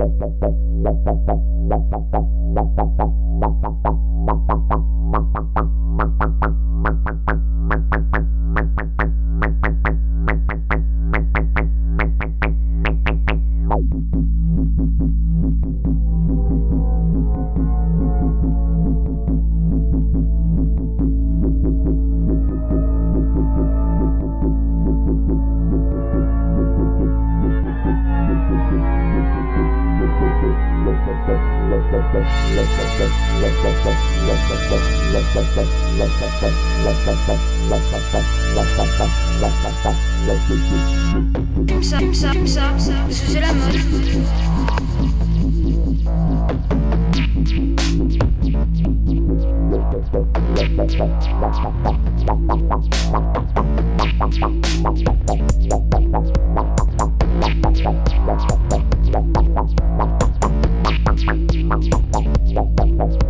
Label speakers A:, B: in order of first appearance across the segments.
A: Thank you. Comme ça, comme ça, parce que c'est la mode. Thank you.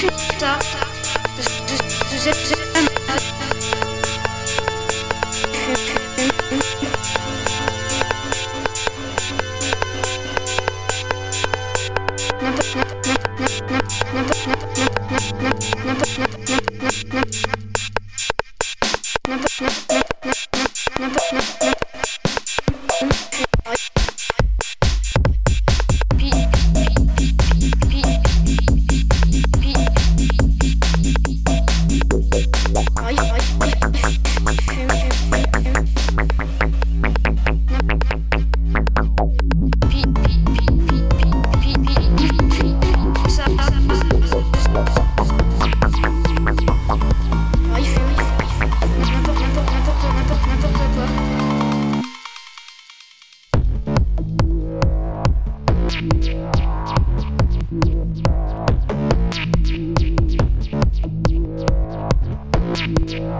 A: Nap, nap, nap, nap, nap, nap, nap, nap, nap, nap, nap, nap, Yeah.